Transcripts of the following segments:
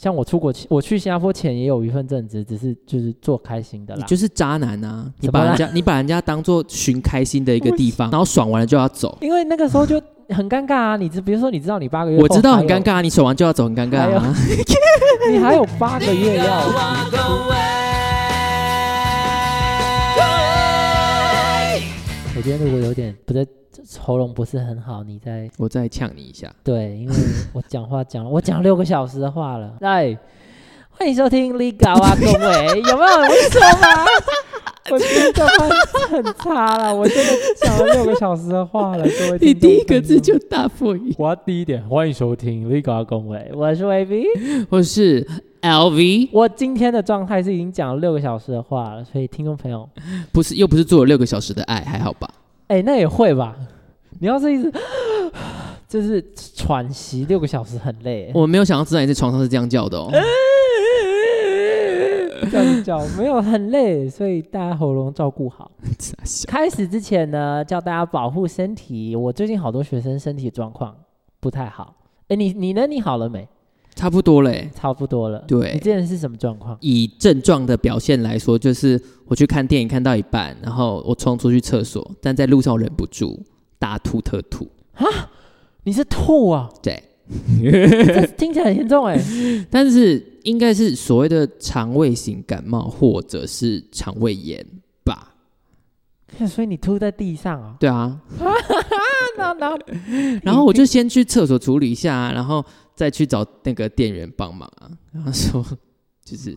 像我出国前，我去新加坡前也有一份正职，只是就是做开心的啦。你就是渣男啊！你把人家你把人家当做寻开心的一个地方，然后爽完了就要走。因为那个时候就很尴尬啊，你知比如说你知道你八个月，我知道很尴，尬啊，你爽完就要走，很尴尬啊。你还有八个月要。我今天如果有点不在喉咙不是很好，你再我再呛你一下，对，因为我讲话讲了，我讲六个小时的话了。来，欢迎收听《立高啊，各位，有没有人说吗？我今天讲话很差了，我真的讲了六个小时的话了，各位。你第一个字。就大破音。我要第一点，欢迎收听《立高啊，各位，我是 VB，。我是 LV，我今天的状态是已经讲了六个小时的话了，所以听众朋友，不是又不是做了六个小时的爱，还好吧？哎、那也会吧？你要是一直 就是喘息六个小时，很累。我没有想到知道你在床上是这样叫的哦。这样叫没有很累，所以大家喉咙照顾好。开始之前呢，叫大家保护身体。我最近好多学生身体状况不太好。哎，你你呢？你好了没？差不多嘞。差不多了。对你之前是什么状况？以症状的表现来说，就是我去看电影看到一半，然后我冲出去厕所，但在路上忍不住大吐特吐啊。你是吐啊？对，这听起来很严重哎。但是应该是所谓的肠胃型感冒或者是肠胃炎吧？所以你吐在地上啊？对啊，然后我就先去厕所处理一下，然后再去找那个店员帮忙啊。然后说就是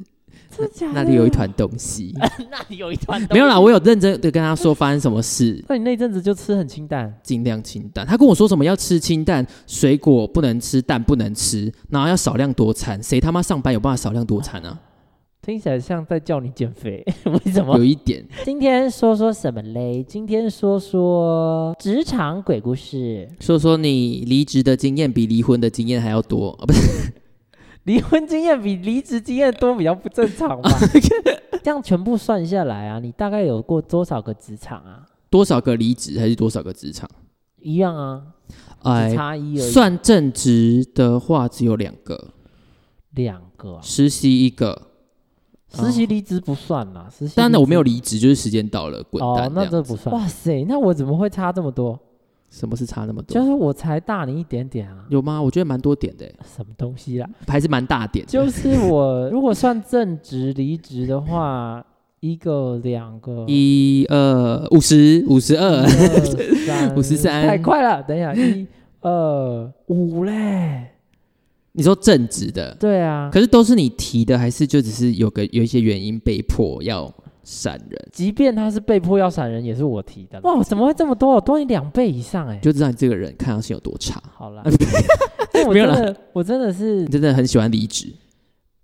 那里有一团东西，那里有一团没有啦，。我有认真的跟他说发生什么事，那你那阵子就吃很清淡，尽量清淡。他跟我说什么要吃清淡，水果不能吃，蛋不能吃，然后要少量多餐。谁他妈上班有办法少量多餐啊？听起来像在叫你减肥。为什么有？一点，今天说说什么嘞？今天说说职场鬼故事。说说你离职的经验比离婚的经验还要多，哦、不是？离婚经验比离职经验多，比较不正常吧？这样全部算下来啊，你大概有过多少个职场啊？多少个离职还是多少个职场？一样啊，只哎，差一而已。算正职的话只有两个，两个啊、实习一个。实习离职不算啦。实习当然我没有离离职，就是时间到了滚蛋，这样。那这不算。哇塞，那我怎么会差这么多？什么是差那么多？就是我才大你一点点啊，有吗？我觉得蛮多点的欸，什么东西啦？还是蛮大点的。就是我如果算正职离职的话，一个、两个、一二五十五十二，五十三太快了。等一下，一二五嘞。你说正职的，对啊，可是都是你提的，还是就只是有个有一些原因被迫要闪人？即便他是被迫要闪人，也是我提的。哇，怎么会这么多？多你两倍以上哎、就知道你这个人看上去有多差。好啦，我 没有啦真的，我真的是，真的很喜欢离职，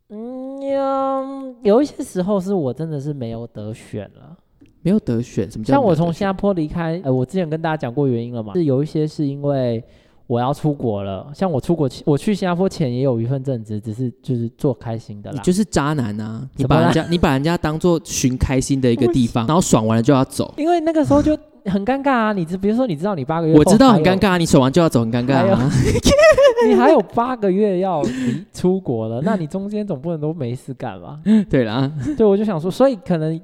嗯，有有一些时候是我真的是没有得选了。没有得选。什么叫像我从新加坡离开，呃，我之前跟大家讲过原因了嘛，是有一些是因为我要出国了。像我出国前，我去新加坡前也有一份正职，只是就是做开心的啦。你就是渣男啊！你把人家你把人家当做寻开心的一个地方，然后爽完了就要走。因为那个时候就很尴尬啊，你知比如说你知道你八个月，我知道很尴，尬，啊你爽完就要走，很尴尬！你还有八个月要出国了，那你中间总不能都没事干吧？对啦，对，我就想说，所以可能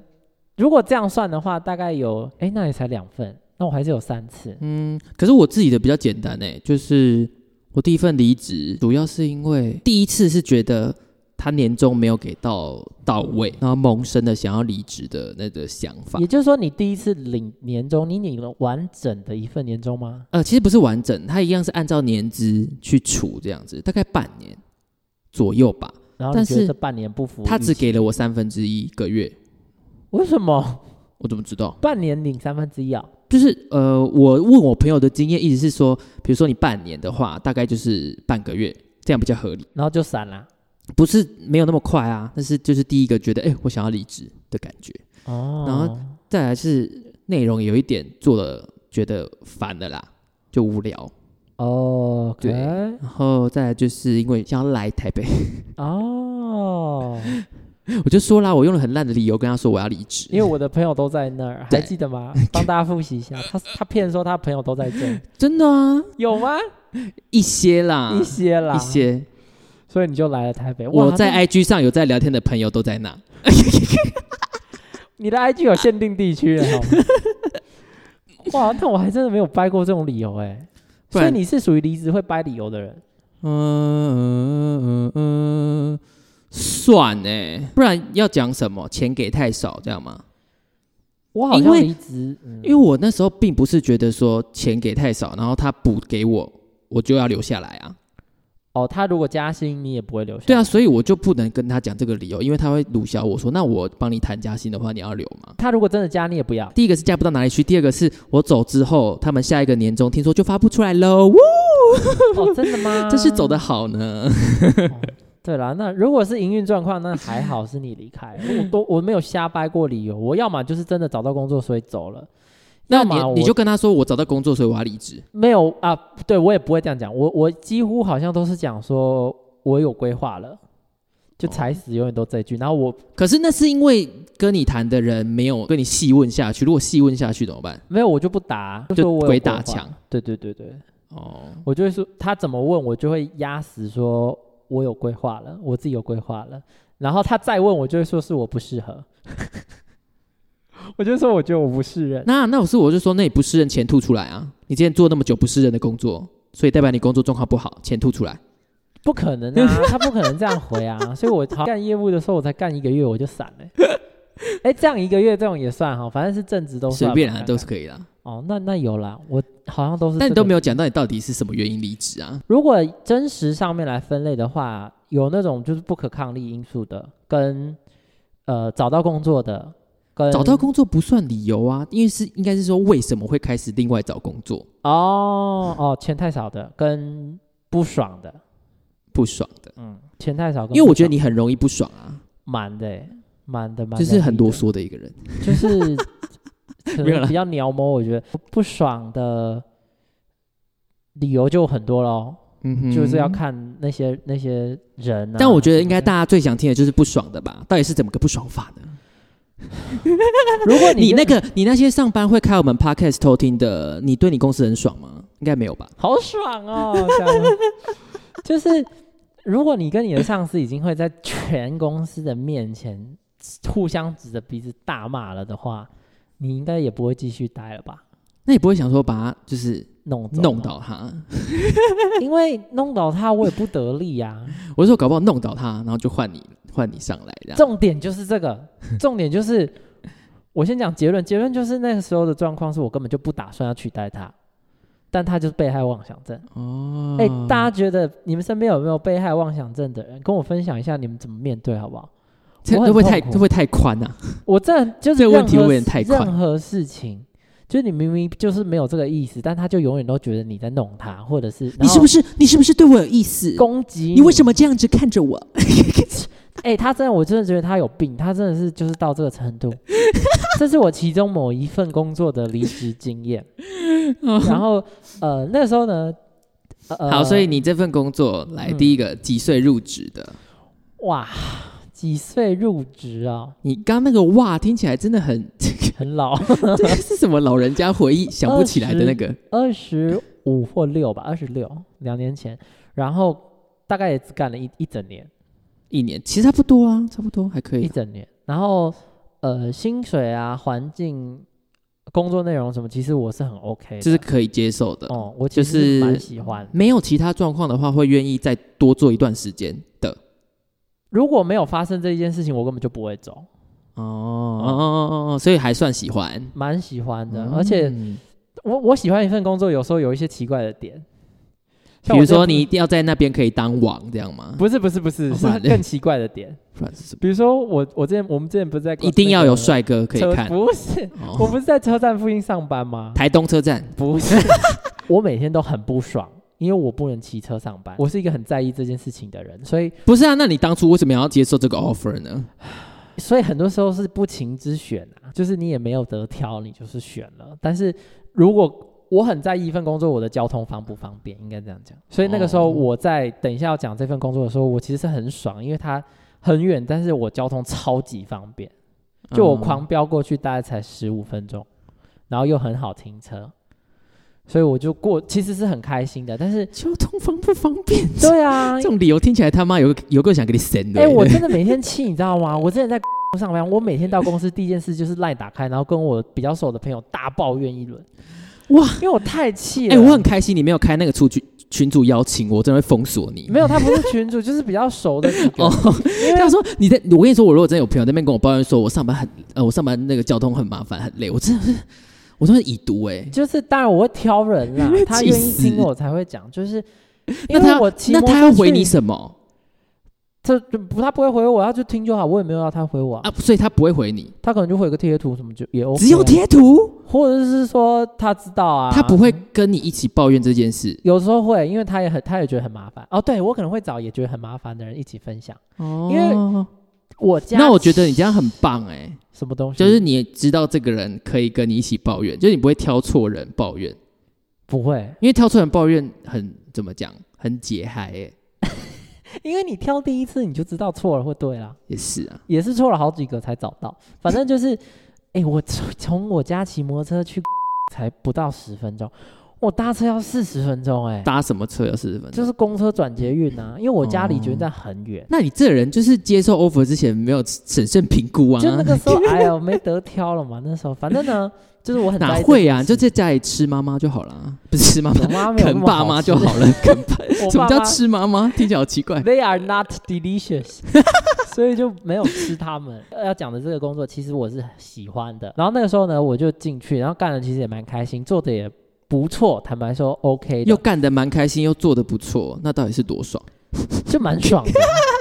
如果这样算的话，大概有，哎，那也才两份，那我还是有三次。嗯，可是我自己的比较简单诶，就是我第一份离职，主要是因为第一次是觉得他年终没有给到到位，然后萌生了想要离职的那个想法也。就是说，你第一次领年终，你领了完整的一份年终吗？呃，其实不是完整，他一样是按照年资去除这样子，大概半年左右吧。然后但是这半年不符，他只给了我三分之一个月，为什么我怎么知道？半年领三分之一啊？就是呃，我问我朋友的经验，意思是说，比如说你半年的话，大概就是半个月，这样比较合理。然后就散了。不是没有那么快啊，但是就是第一个觉得，哎、我想要离职的感觉。哦，然后再来是内容有一点做了觉得烦的啦，就无聊。哦，对然后再来就是因为想要来台北，哦，我就说啦，我用了很烂的理由跟他说我要离职，因为我的朋友都在那儿，还记得吗？帮大家复习一下，他他骗说他朋友都在这，真的啊，有吗？一些啦，一些啦，一。些，所以你就来了台北。我在 IG 上有在聊天的朋友都在那。你的 IG 有限定地区了，好吗？哇，那我还真的没有掰过这种理由哎。所以你是属于离职会掰理由的人。嗯嗯嗯嗯，算呢，不然要讲什么？钱给太少这样吗？我好像因为离职，嗯因为我那时候并不是觉得说钱给太少，然后他补给我，我就要留下来啊。哦，他如果加薪，你也不会留下。对啊，，所以我就不能跟他讲这个理由，因为他会鲁小我说，那我帮你谈加薪的话，你要留吗？他如果真的加，你也不要。第一个是加不到哪里去，第二个是我走之后，他们下一个年终听说就发不出来喽，真的吗？这是走的好呢。对啦，那如果是营运状况，那还好是你离开，我都 我没有瞎掰过理由，我要么就是真的找到工作所以走了，那你你就跟他说我找到工作，所以我要离职。没有啊，对我也不会这样讲，我我几乎好像都是讲说我有规划了，就踩死永远都这一句，然后我可是那是因为跟你谈的人没有跟你细问下去，如果细问下去怎么办？没有我就不答，就鬼打墙，对对对对，哦，我就会说他怎么问我就会压死说我有规划了，我自己有规划了，然后他再问我就会说是我不适合。我就说，我觉得我不适任。那那我是我就说，那你不适任钱吐出来啊！你今天做那么久不适任的工作，所以代表你工作状况不好，钱吐出来。不可能啊，他不可能这样回啊，所以我好干业务的时候，我才干一个月我就散了、哎、这样一个月这种也算哈，反正是正职都随便啊，都是可以的。哦。那那有啦，我好像都是、但你都没有。讲到你到底是什么原因离职啊？如果真实上面来分类的话，有那种就是不可抗力因素的，跟呃找到工作的，跟找到工作不算理由啊，因为是应该是说为什么会开始另外找工作，哦哦钱太少的，跟不爽的，不爽的。嗯，钱太少跟，因为我觉得你很容易不爽啊，蛮的欸蛮的蛮就是很啰。嗦的一个人。就是可没有比较鸟摸，我觉得不爽的理由就很多咯，嗯哼就是要。看那些那些人啊。但我觉得应该大，家最想听的就是不爽的吧？到底是怎么个不爽法呢？如果你那个你那些上班会开我们 podcast 偷听的，你对你公司很爽吗？应该没有吧？好爽哦，这样 就是如果你跟你的上司已经会在全公司的面前互相指着鼻子大骂了的话，你应该也不会继续待了吧？那你不会想说把他就是弄弄，倒他？因为弄倒他我也不得力呀、我是说搞不好弄倒他，然后就换你换你上来这样。重点就是这个，重点就是我先讲结论，结论就是那个时候的状况是我根本就不打算要取代他，但他就是被害妄想症。哦，哎、大家觉得你们身边有没有被害妄想症的人？跟我分享一下你们怎么面对好不好？这不会太痛苦会不会太宽啊？我这就是这个问题会有点太宽任何事情。就是你明明就是没有这个意思，但他就永远都觉得你在弄他，或者是你是不是你是不是对我有意思？攻击你为什么这样子看着我？哎、他真的，我真的觉得他有病，他真的是就是到这个程度。这是我其中某一份工作的离职经验。然后呃，那个时候呢，呃，好，所以你这份工作来嗯第一个几岁入职的？哇，几岁入职啊？你刚那个哇听起来真的很，很老，这是什么老人家回忆想不起来的那个？二十五或六吧，二十六，两年前。然后大概也只干了一一整年，一年其实差不多啊，差不多还可以。一整年。然后呃，薪水啊、环境、工作内容什么，其实我是很 OK 的。这是可以接受的。哦，我其就是实蛮喜欢。没有其他状况的话，会愿意再多做一段时间的。如果没有发生这一件事情，我根本就不会走。哦哦哦哦，所以还算喜欢。蛮喜欢的，而且嗯我我喜欢一份工作，有时候有一些奇怪的点，比如说你一定要在那边可以当王这样吗？不是不是不是是更奇怪的点？比如说我我之前我们之前不是在一定要有那个帅哥可以车看。不是，我哦，不是在车站附近上班吗？台东车站不是，我每天都很不爽，因为我不能骑车上班，我是一个很在意这件事情的人，所以不是啊？那你当初为什么要接受这个 offer 呢？所以很多时候是不情之选啊，就是你也没有得挑，你就是选了。但是如果我很在意一份工作，我的交通方不方便，应该这样讲。所以那个时候哦我在等一下要讲这份工作的时候，我其实是很爽，因为它很远，但是我交通超级方便，就我嗯狂飙过去大概才十五分钟，然后又很好停车，所以我就过，其实是很开心的。但是，交通方不方便？对啊 这，种理由听起来他妈有个有个想给你神的。哎、我真的每天气，你知道吗？我之前在上班，我每天到公司第一件事就是赖打开，然后跟我比较熟的朋友大抱怨一轮。哇，因为我太气了哎、了。我很开心你没有开那个出去群主邀请我，我真的会封锁你。没有，他不是群主，就是比较熟的。哦，因为他说你在，我跟你说，我如果真的有朋友在那边跟我抱怨说，我上班很呃，我上班那个交通很麻烦很累，我真的是，我真的是已读哎、就是当然我会挑人啦，他愿意死听我才会讲，就是因那他为我那他要回你什么？他就不他不会回我，他就听就好，我也没有要他回我、啊，啊？所以他不会回你，他可能就回个贴图什么就也 OK，、啊、只有，贴图，或者是说他知道啊，他不会跟你一起抱怨这件事。有时候会，因为他也很他也觉得很麻烦。哦，对我可能会找也觉得很麻烦的人一起分享。哦。因为我家那我觉得你这样很棒哎、什么东西？就是你也知道这个人可以跟你一起抱怨，就是你不会挑错人抱怨，不会，因为挑错人抱怨很怎么讲，很解嗨哎、因为你挑第一次你就知道错了或对啦，也是啊，也是错了好几个才找到，反正就是，哎、我从从我家骑摩托车去 才不到十分钟，我搭车要四十分钟、哎，搭什么车要四十分钟？就是公车转捷运啊，因为我家里捷运站很远。那你这人就是接受 offer 之前没有审慎评估啊？就那个时候，哎呦，没得挑了嘛。那时候，反正呢，就是我很哪会啊？就在家里吃妈妈就好了，不是吃妈妈啃爸妈就好了。啃爸，什么叫吃妈妈？听起来好奇怪。They are not delicious，所以就没有吃他们。要讲的这个工作，其实我是喜欢的。然后那个时候呢，我就进去，然后干的其实也蛮开心，做的也不错。坦白说，OK 的，又干得蛮开心，又做得不错，那到底是多爽？就蛮爽的，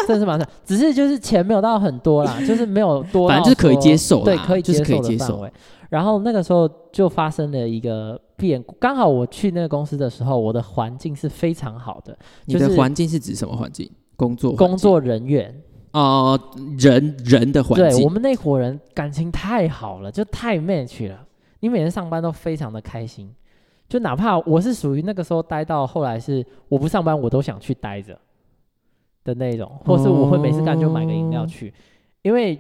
真的是蛮爽。只是就是钱没有到很多啦，就是没有多，反正就是可以接受对，可以接受的范围。然后那个时候就发生了一个变故，刚好我去那个公司的时候，我的环境是非常好的，你的环境是指什么环境？工作工作人员哦、人人的环境。对我们那伙人感情太好了，就太 match 了。你每天上班都非常的开心，就哪怕我是属于那个时候待到后来是我不上班我都想去待着的那种，或是我会没事干就买个饮料去，因为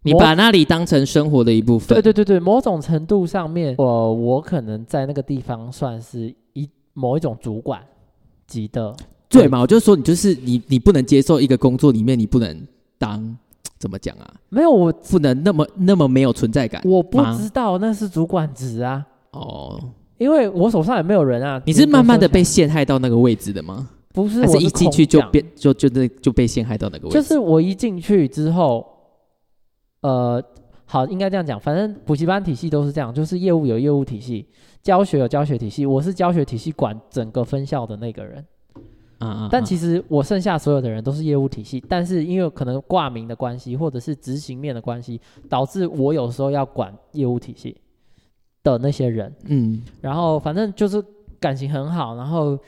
你把那里当成生活的一部分。对对对对，某种程度上面，我我可能在那个地方算是一某一种主管级的，对嘛？我就说你就是你，你不能接受一个工作里面你不能当怎么讲啊？没有我不能那么那么没有存在感。我不知道那是主管职啊，哦，因为我手上也没有人啊。你是慢慢的被陷害到那个位置的吗？不是，还我是一进去就变就就那就被陷害到那个位置？就是我一进去之后，呃，好，应该这样讲，反正补习班体系都是这样，就是业务有业务体系，教学有教学体系，我是教学体系管整个分校的那个人，嗯嗯，但其实实我剩下所有的人都是业务体系，但是因为可能挂名的关系，或者是执行面的关系，导致我有时候要管业务体系的那些人，嗯，然后反正就是感情很好，然后。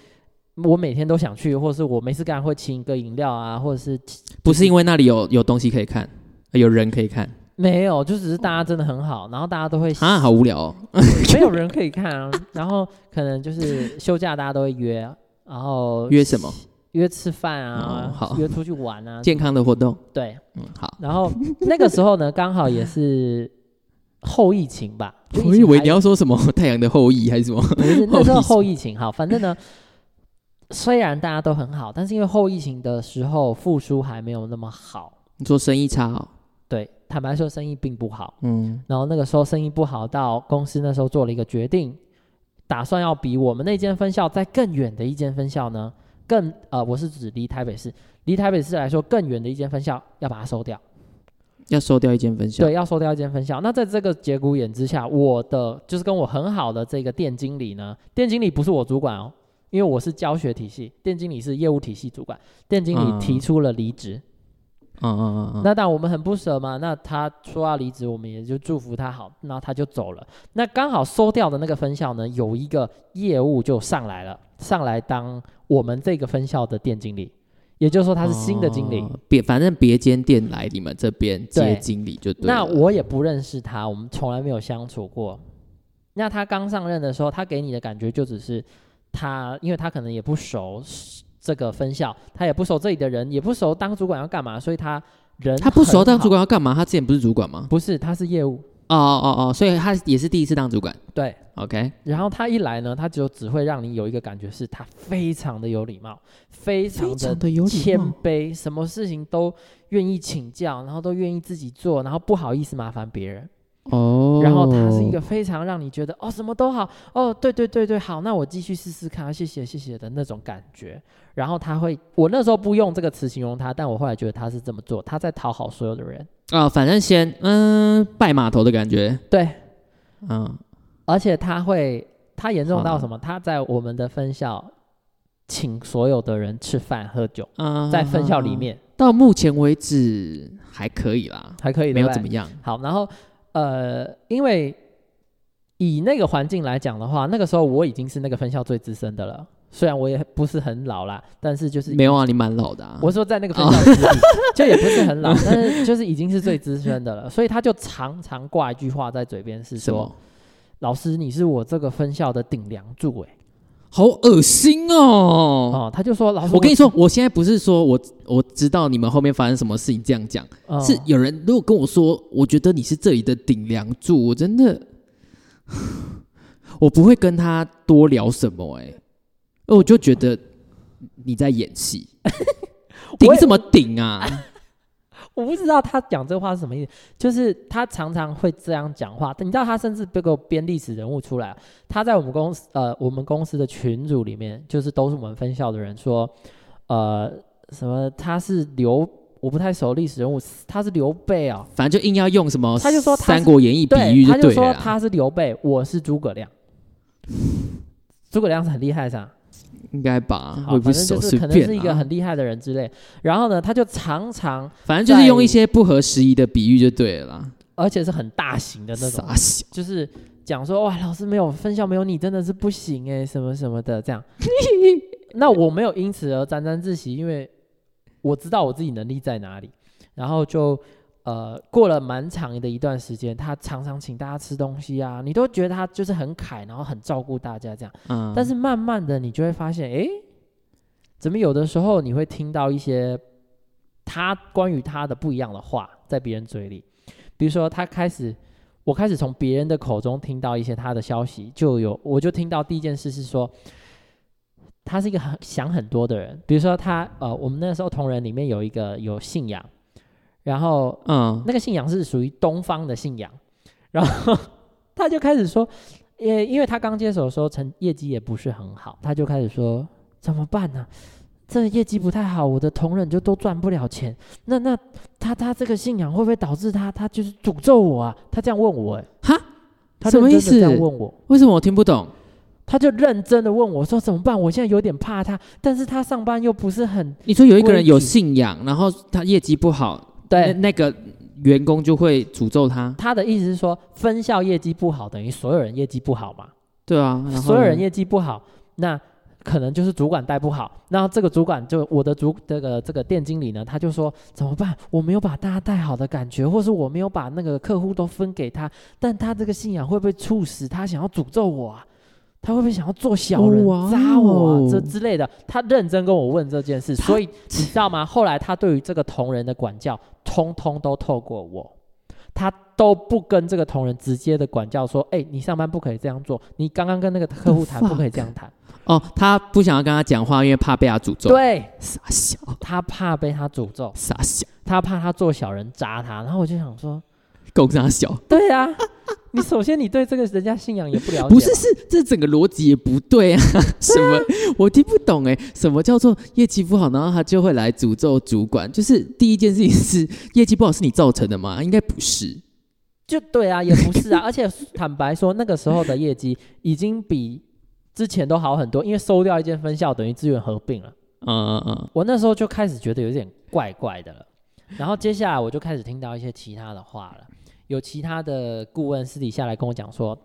我每天都想去，或者是我没事干会请一个饮料啊，或者是不是因为那里有有东西可以看，有人可以看没有，就只是大家真的很好，然后大家都会啊，好无聊哦。没有人可以看啊，然后可能就是休假大家都会约，然后约什么约吃饭啊，哦好约出去玩啊，健康的活动？对，嗯，好。然后那个时候呢，刚好也是后疫情吧，我以为你要说什么 太阳的后裔还是什么？不是那时候 后疫情后疫情好，反正呢，虽然大家都很好，但是因为后疫情的时候复苏还没有那么好，你说生意差哦？对，坦白说生意并不好。嗯，然后那个时候生意不好，到公司那时候做了一个决定，打算要比我们那间分校在更远的一间分校呢，更呃，我是指离台北市，离台北市来说更远的一间分校要把它收掉，要收掉一间分校。对，要收掉一间分校。那在这个节骨眼之下，我的就是跟我很好的这个店经理呢，店经理不是我主管哦，因为我是教学体系，店经理是业务体系主管，店经理嗯提出了离职。嗯嗯嗯嗯。那当然我们很不舍嘛，那他说要离职，我们也就祝福他好，那他就走了。那刚好收掉的那个分校呢，有一个业务就上来了，上来当我们这个分校的店经理，也就是说他是新的经理。哦别反正别间店来你们这边接经理就对那我也不认识他，我们从来没有相处过。那他刚上任的时候，他给你的感觉就只是他，因为他可能也不熟这个分校，他也不熟这里的人，也不熟当主管要干嘛，所以他人他不熟当主，管要干嘛？他之前不是主管吗？不是他是业务，哦哦哦，所以他也是第一次当主管。对，OK，然后他一来呢，他就只会让你有一个感觉是他非常的有礼貌，非常的谦。卑，什么事情都愿意请教，然后都愿意自己做，然后不好意思麻烦别人。哦，然后他是一个非常让你觉得哦什么都好哦，对对对对，好，那我继续试试看，谢谢谢谢的那种感觉。然后他会，我那时候不用这个词形容他，但我后来觉得他是这么做，他在讨好所有的人。啊，反正先嗯拜码头的感觉，对，嗯，而且他会，他严重到什么？他在我们的分校请所有的人吃饭喝酒，嗯在分校里，面到目前为止还可以啦，还可以，没有怎么样。好，然后呃，因为以那个环境来讲的话，那个时候我已经是那个分校最资深的了，虽然我也不是很老啦，但是就是没有啊，你蛮老的啊。我说在那个分校资历，就也不是很老，但是就是已经是最资深的了，所以他就常常挂一句话在嘴边，是说？：“老师，你是我这个分校的顶梁柱。”哎，好恶心哦！哦，他就说：“老师，我跟你说，我现在不是说我我知道你们后面发生什么事情这样讲，嗯是有人如果跟我说，我觉得你是这里的顶梁柱，我真的 我不会跟他多聊什么哎、我就觉得你在演戏，顶什么顶啊？我不知道他讲这话是什么意思，就是他常常会这样讲话。你知道他甚至给我编历史人物出来，他在我们公司呃我们公司的群组里面，就是都是我们分校的人说，呃什么他是刘，我不太熟历史人物，他是刘备啊，反正就硬要用什么他就说他三国演义》比喻对，他就对了啦。说他是刘备，我是诸葛亮。诸葛亮是很厉害噻，应该吧，好，我也不反正熟就是可能便啊是一个很厉害的人之类。然后呢，他就常常，反正就是用一些不合时宜的比喻就对了啦。而且是很大型的那种，傻小，就是讲说哇，老师没有分校没有你真的是不行哎，什么什么的这样。那我没有因此而沾沾自喜，因为我知道我自己能力在哪里。然后就呃过了蛮长的一段时间，他常常请大家吃东西啊，你都觉得他就是很凯，然后很照顾大家这样。嗯，但是慢慢的，你就会发现，诶，怎么有的时候你会听到一些他关于他的不一样的话在别人嘴里，比如说他开始，我开始从别人的口中听到一些他的消息，就有我就听到第一件事是说，他是一个很想很多的人，比如说他呃，我们那时候同仁里面有一个有信仰，然后嗯，那个信仰是属于东方的信仰，然后 他就开始说，也，因为他刚接手的时候成业绩也不是很好，他就开始说怎么办呢、这业绩不太好，我的同仁就都赚不了钱。那那他他这个信仰会不会导致他他就是诅咒我啊？他这样问我、哎，哈，他什么意思这样思问我，为什么我听不懂？他就认真的问我说怎么办？我现在有点怕他，但是他上班又不是很你说有一个人有信仰，然后他业绩不好，对那那个员工就会诅咒他。他的意思是说，分校业绩不好，等于所有人业绩不好嘛？对啊，所有人业绩不好，那可能就是主管带不好。那这个主管就我的主这个这个店经理呢，他就说怎么办？我没有把大家带好的感觉，或是我没有把那个客户都分给他，但他这个信仰会不会促使他想要诅咒我啊？他会不会想要做小人、扎我啊？这之类的，他认真跟我问这件事，所以你知道吗？后来他对于这个同仁的管教，通通都透过我。他都不跟这个同仁直接的管教说，哎、你上班不可以这样做，你刚刚跟那个客户谈不可以这样谈。哦，他不想要跟他讲话，因为怕被他诅咒。，对傻笑，他怕被他诅咒，傻笑，他怕他做小人扎他。然后我就想说，狗傻小，对啊、你首先你对这个人家信仰也不了解嘛，不是是这整个逻辑也不对啊！什么我听不懂哎？什么叫做业绩不好，然后他就会来诅咒主管？就是第一件事情是业绩不好是你造成的吗？应该不是。就对啊，也不是啊。而且坦白说，那个时候的业绩已经比之前都好很多，因为收掉一间分校等于资源合并了。嗯嗯嗯，我那时候就开始觉得有点怪怪的了。然后接下来我就开始听到一些其他的话了，有其他的顾问私底下来跟我讲说，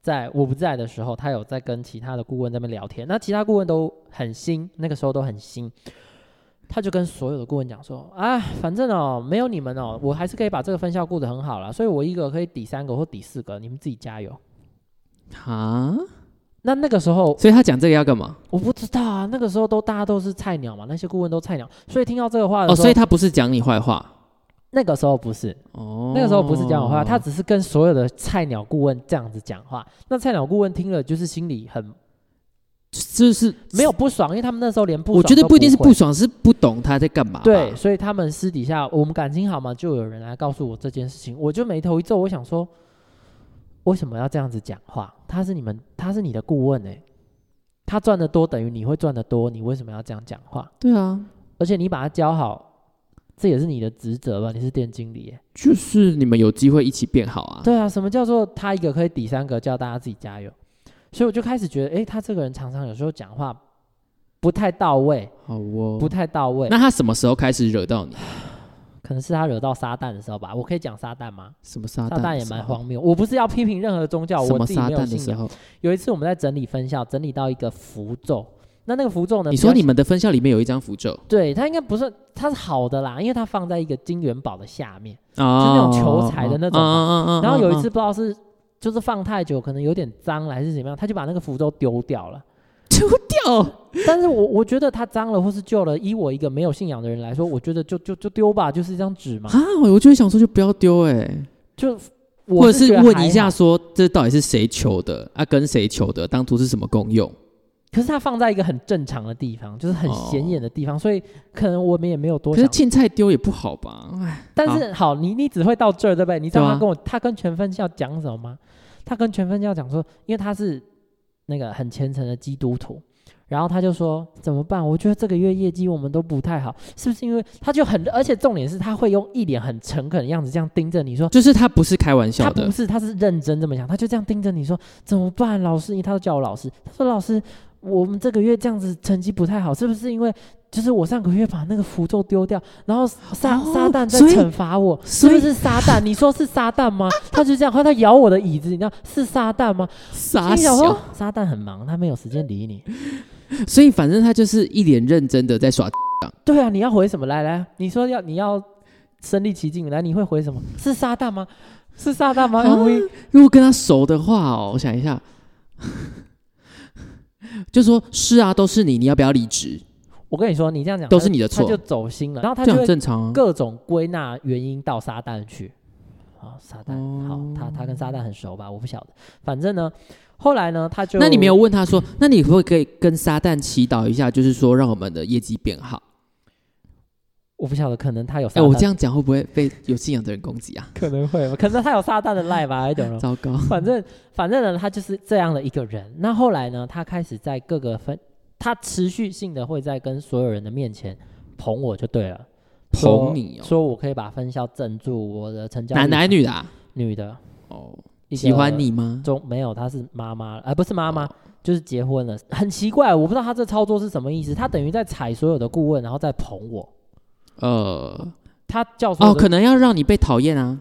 在我不在的时候，他有在跟其他的顾问在那边聊天。那其他顾问都很新，那个时候都很新。他就跟所有的顾问讲说：“啊，反正哦，没有你们哦，我还是可以把这个分校顾得很好了。所以我一个可以抵三个或抵四个，你们自己加油。哈，”那那个时候所以他讲这个要干嘛？我不知道啊，那个时候都大家都是菜鸟嘛，那些顾问都菜鸟，所以听到这个话的哦，时候，所以他不是讲你坏话，那个时候不是，哦，那个时候不是讲话，他只是跟所有的菜鸟顾问这样子讲话。那菜鸟顾问听了就是心里很就是没有不爽，因为他们那时候连不爽我觉得不一定是不爽，是不懂他在干嘛。对，所以他们私底下我们感情好嘛，就有人来告诉我这件事情，我就眉头一皱，我想说，为什么要这样子讲话？他是你们，他是你的顾问哎、他赚的多等于你会赚的多，你为什么要这样讲话？对啊，而且你把他教好，这也是你的职责吧？你是店经理、欸，就是你们有机会一起变好啊。对啊，什么叫做他一个可以抵三个，叫大家自己加油？所以我就开始觉得，哎、他这个人常常有时候讲话不太到位，好哦不。太到位，那他什么时候开始惹到你？可能是他惹到撒旦的时候吧？我可以讲撒旦吗？什么撒撒旦也旦的时候？蛮荒谬。我不是要批评任何宗教，我自己没有信仰。时候？有一次我们在整理分校，整理到一个符咒，那那个符咒呢？你说你们的分校里面有一张符咒对它应该不是，它是好的啦，因为它放在一个金元宝的下面。啊那种求财的那种嘛然后有一次不知道是就是放太久，可能有点脏了还是怎么样，他就把那个符咒丢掉了。丢掉，但是我我觉得它脏了或是旧了，以我一个没有信仰的人来说，我觉得就就就丢吧，就是一张纸嘛。啊，我就会想说就不要丢哎，就或者是问，一下说这到底是谁求的啊？跟谁求的？当初是什么功用？可是它放在一个很正常的地方，就是很显眼的地方，所以可能我们也没有多想。可是青菜丢也不好吧？哎，但是好，你你只会到这儿，对不对？你知道他跟我，他跟全分校讲什么吗？他跟全分校讲说，因为他是那个很虔诚的基督徒，然后他就说怎么办？我觉得这个月业绩我们都不太好，是不是因为他就很，而且重点是他会用一脸很诚恳的样子这样盯着你说。就是他不是开玩笑的，他不是，他是认真这么想，他就这样盯着你说怎么办？老师，因为他都叫我老师，他说老师，我们这个月这样子成绩不太好，是不是因为就是我上个月把那个符咒丢掉，然后撒、哦撒旦在惩罚我，是不是撒旦？你说是撒旦吗？他就这样，后来他咬我的椅子，你知道是撒旦吗？傻小，撒旦很忙，他没有时间理你。所以反正他就是一脸认真的在耍。对啊，你要回什么？来来，你说要你要身临其境，来你会回什么？是撒旦吗？是撒旦吗啊？MV 如果跟他熟的话哦，我想一下，就说是啊，都是你，你要不要离职？我跟你说，你这样讲都是你的错他就走心了，然后他就很正常啊。各种归纳原因到撒旦去。好，撒旦、哦好，他他跟撒旦很熟吧？我不晓得。反正呢，后来呢，他就那你没有问他说，那你会可以跟撒旦祈祷一下，就是说让我们的业绩变好？我不晓得，可能他有撒哎，旦。我这样讲会不会被有信仰的人攻击啊？可能会吧，可能他有撒旦的赖吧 don't know。糟糕，反正反正呢，他就是这样的一个人。那后来呢，他开始在各个分，他持续性的会在跟所有人的面前捧我就对了，捧你哦，说我可以把分校镇住，我的成交男的还是率女的啊？女的，哦，喜欢你吗？中没有，她是妈妈，而、不是妈妈，就是结婚了，很奇怪，我不知道他这操作是什么意思。他等于在踩所有的顾问，然后再捧我。呃，他叫哦，可能要让你被讨厌啊。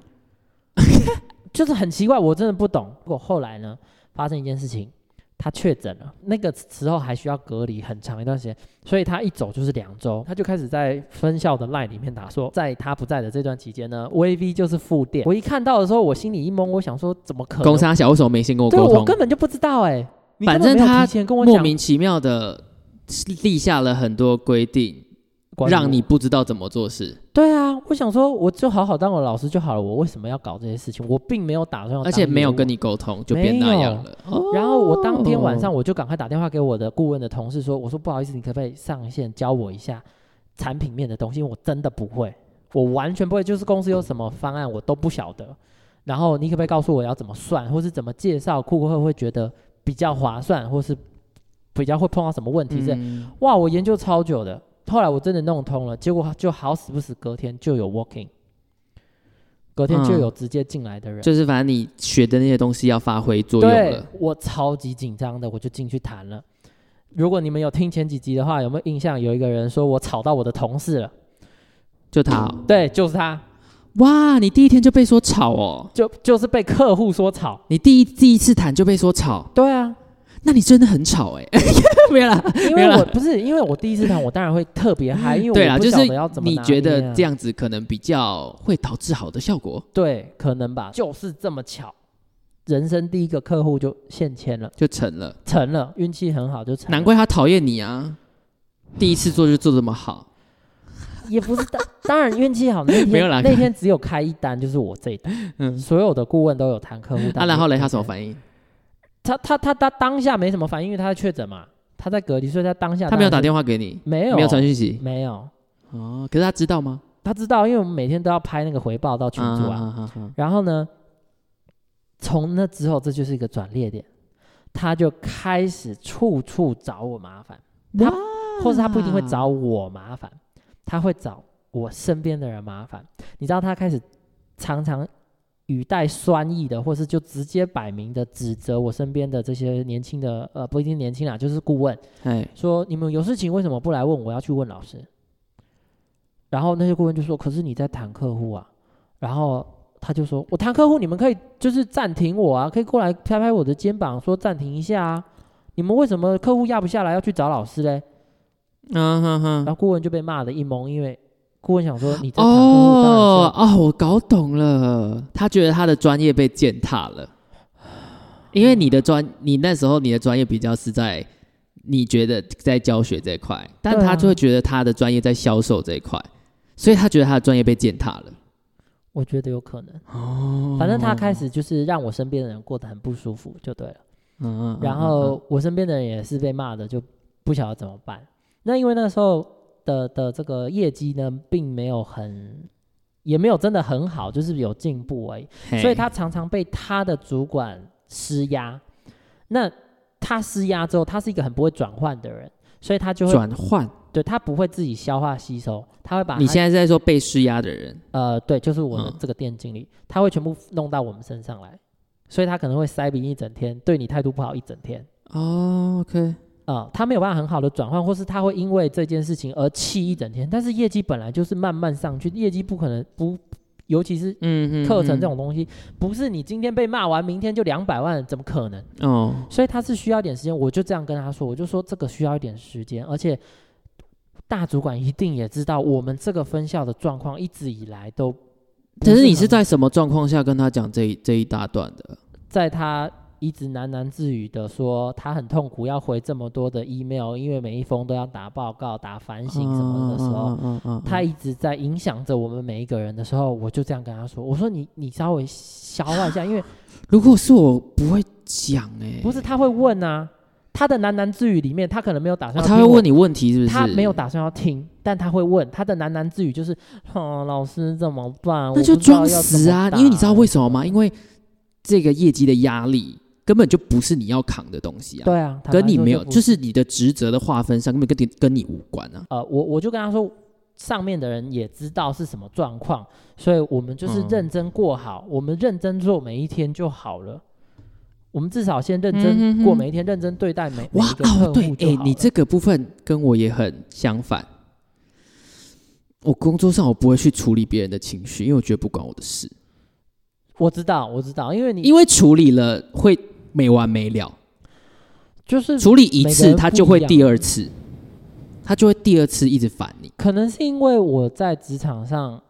就是很奇怪，我真的不懂。结果后来呢，发生一件事情，他确诊了，那个时候还需要隔离很长一段时间，所以他一走就是两周，他就开始在分校的 line 里面打说，在他不在的这段期间呢，VV 就是负电。我一看到的时候，我心里一懵，我想说怎么可能公？沙小为什么没先跟我沟通？我根本就不知道哎、你反正他莫名其妙的立下了很多规定，让你不知道怎么做事，对啊，我想说，我就好好当我老师就好了，我为什么要搞这些事情？我并没有打算要而且没有跟你沟通就变那样了。哦然后我当天晚上我就赶快打电话给我的顾问的同事说，我说不好意思，你可不可以上线教我一下产品面的东西？因为我真的不会，我完全不会，就是公司有什么方案我都不晓得。然后你可不可以告诉我要怎么算，或是怎么介绍，顾客会觉得比较划算，或是比较会碰到什么问题？是、嗯哇，我研究超久的，后来我真的弄通了，结果就好死不死，隔天就有 walking，隔天就有直接进来的人。就是反正你学的那些东西要发挥作用对了。我超级紧张的，我就进去谈了。如果你们有听前几集的话，有没有印象？有一个人说我吵到我的同事了，就他哦、对，就是他，哇，你第一天就被说吵哦，就就是被客户说吵。你第一第一次谈就被说吵，对啊，那你真的很吵哎、没有啦，因为我不是因为我第一次谈，我当然会特别嗨，因为对啦，我不就是晓得要怎么、啊你觉得这样？子可能比较会导致好的效果，对，可能吧，就是这么巧，人生第一个客户就现签了，就成了。成了，运气很好就成了。难怪他讨厌你啊，第一次做就做这么好。也不是当当然运气好，那天 没有啦那天只有开一单，就是我这一单，嗯，所有的顾问都有谈客户单。啊，然后嘞，他什么？反应？他他他他当下没什么反应，因为他在确诊嘛，他在隔离，所以他当下他没有打，电话给你，没有没有传讯息。没有，哦，可是他知道吗？他知道，因为我们每天都要拍那个回报到群主啊。然后呢，从那之后，这就是一个转捩点，他就开始处处找我麻烦，他或是他不一定会找我麻烦，他会找我身边的人麻烦。你知道，他开始常常语带酸意的，或是就直接摆明的指责我身边的这些年轻的，呃，不一定年轻啦，就是顾问，哎，说你们有事情为什么不来问我？要去问老师。然后那些顾问就说：“可是你在谈客户啊。”然后他就说：“我谈客户，你们可以就是暂停我啊，可以过来拍拍我的肩膀，说暂停一下啊。你们为什么客户压不下来要去找老师嘞？”嗯哼哼然。后顾问就被骂的一懵，因为顾问想说你在谈客户，当然哦哦，我搞懂了，他觉得他的专业被践踏了，因为你的专，你那时候你的专业比较是在你觉得在教学这一块，但他就会觉得他的专业在销售这一块，所以他觉得他的专业被践踏了。我觉得有可能。哦反正他开始就是让我身边的人过得很不舒服，就对了。嗯，嗯然后我身边的人也是被骂的，就不晓得怎么办。那因为那时候的的这个业绩呢，并没有很，也没有真的很好，就是有进步而已。所以他常常被他的主管施压。那他施压之后，他是一个很不会转换的人，所以他就会转换。对他不会自己消化吸收，他会把他你现在是在说被施压的人，呃，对，就是我这个店经理，他会全部弄到我们身上来，所以他可能会塞鼻一整天，对你态度不好一整天。哦，OK，啊、他没有办法很好的转换，或是他会因为这件事情而气一整天。但是业绩本来就是慢慢上去，业绩不可能不，尤其是嗯嗯，课程嗯这种东西，不是你今天被骂完，明天就两百万，怎么可能？哦，所以他是需要一点时间。我就这样跟他说，我就说这个需要一点时间，而且大主管一定也知道我们这个分校的状况一直以来都不可是你是在什么状况下跟他讲这一这一大段的？在他一直喃喃自语的说他很痛苦，要回这么多的 email，因为每一封都要打报告、打反省什么的时候，嗯嗯嗯，他一直在影响着我们每一个人的时候，我就这样跟他说：“我说你你稍微消化一下，因为如果是我不会讲哎，不是他会问啊，他的喃喃自语里面，他可能没有打哦算他会问你问题是不是？他没有打算要听，但他会问他的喃喃自语就是：“哦，老师怎么办？那就装死啊！因为你知道为什么吗？因为这个业绩的压力根本就不是你要扛的东西啊，对啊，跟你没有，就是你的职责的划分上根本跟你跟你无关啊。呃，我我就跟他说，上面的人也知道是什么状况，所以我们就是嗯认真过好，我们认真做每一天就好了。我们至少先认真过每一天，认真对待每每哇一个客哦，对户，哎，你这个部分跟我也很相反。我工作上我不会去处理别人的情绪，因为我觉得不关我的事，我知道，我知道，因为你因为处理了会没完没了。就是处理一次，他就会第二次，他就会第二次一直烦你。可能是因为我在职场上，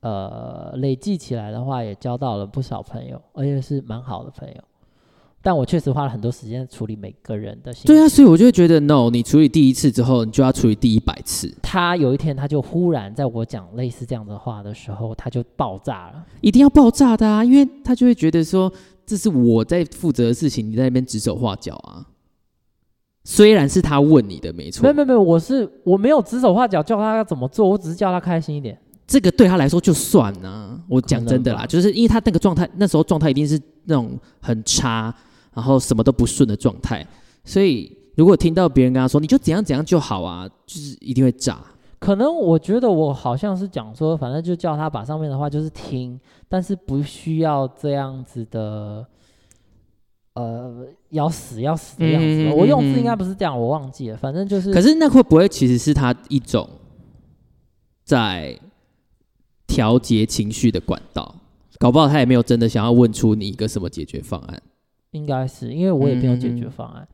呃，累计起来的话，也交到了不少朋友，而且是蛮好的朋友。但我确实花了很多时间处理每个人的心对啊，所以我就会觉得，no，你处理第一次之后，你就要处理第一百次，他有一天，他就忽然在我讲类似这样的话的时候，他就爆炸了。一定要爆炸的啊，因为他就会觉得说，这是我在负责的事情，你在那边指手画脚啊。虽然是他问你的，没错没有，没有没有，我是我没有指手画脚叫他要怎么做，我只是叫他开心一点。这个对他来说就算啊。我讲真的啦，就是因为他那个状态，那时候状态一定是那种很差，然后什么都不顺的状态，所以如果听到别人跟他说，你就怎样怎样就好啊，就是一定会炸。可能我觉得我好像是讲说，反正就叫他把上面的话就是听，但是不需要这样子的，呃，要死要死的样子。嗯我用字应嗯该不是这样，我忘记了。反正就是，可是那会不会其实是他一种在调节情绪的管道？搞不好他也没有真的想要问出你一个什么解决方案，应该是因为我也没有解决方案。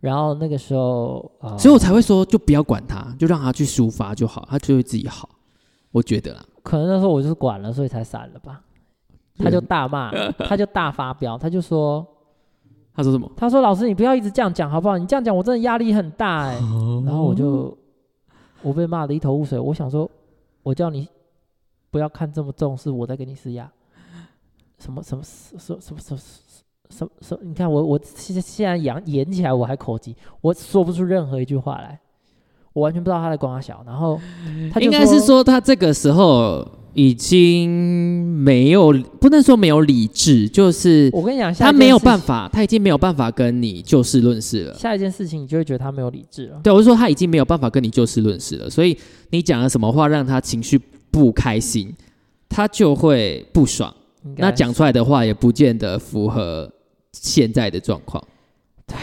然后那个时候，呃，所以我才会说，就不要管他，就让他去抒发就好，他就会自己好。我觉得啦，可能那时候我就是管了，所以才散了吧。他就大骂，他就大发飙，他就说。他说什么？他说：“老师，你不要一直这样讲好不好？你这样讲，我真的压力很大哎、然后我就我被骂的一头雾水。我想说，我叫你不要看这么重，是我在给你施压。什么什么什什什么什么什么什么？你看我我现在现在演演起来我还口急，我说不出任何一句话来，我完全不知道他在光他小。然后他应该是说他这个时候已经没有，不能说没有理智，就是我跟你讲，他没有办法，他已经没有办法跟你就事论事了。下一件事情你就会觉得他没有理智了。对，我是说他已经没有办法跟你就事论事了，所以你讲了什么话让他情绪不开心，他就会不爽。那讲出来的话也不见得符合现在的状况。对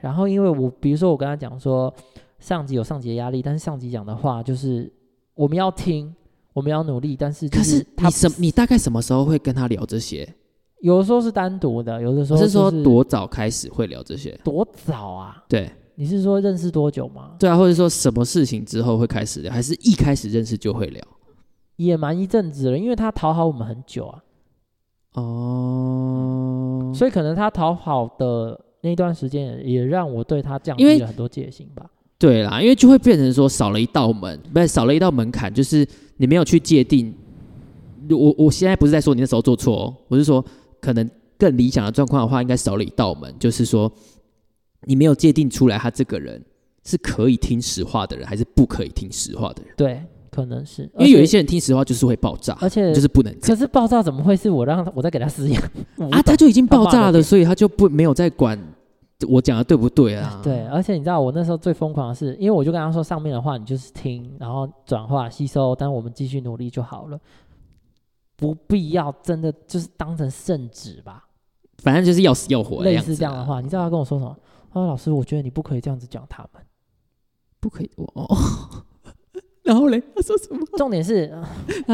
然后因为我比如说我跟他讲说，上级有上级的压力，但是上级讲的话就是我们要听，我们要努力，但是就可是他你什你大概什么时候会跟他聊这些？有的时候是单独的，有的时候我是说多早开始会聊这些？多早啊？对你是说认识多久吗？对啊，或者说什么事情之后会开始聊，还是一开始认识就会聊？也蛮一阵子了，因为他讨好我们很久啊，哦，所以可能他讨好的那段时间也让我对他降低了很多戒心吧。对啦，因为就会变成说少了一道门，不是少了一道门槛，就是你没有去界定。我我现在不是在说你那时候做错哦，我是说可能更理想的状况的话，应该少了一道门，就是说你没有界定出来他这个人是可以听实话的人，还是不可以听实话的人。对，可能是因为有一些人听实话就是会爆炸，而且就是不能可是爆炸怎么会是我让他我在给他施压啊，他就已经爆炸了，所以他就不没有在管我讲的对不对啊？对，而且你知道我那时候最疯狂的是，因为我就跟他说上面的话你就是听，然后转化吸收，但我们继续努力就好了，不必要真的就是当成圣旨吧，反正就是要死要活的类似这样的话，你知道他跟我说什么？他说老师，我觉得你不可以这样子讲他们。不可以我哦。然后嘞，他说什么？重点是，